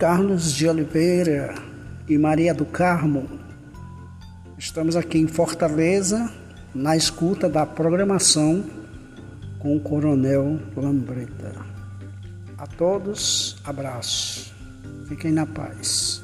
Carlos de Oliveira e Maria do Carmo. Estamos aqui em Fortaleza, na escuta da programação com o Coronel Lambreta. A todos, abraço. Fiquem na paz.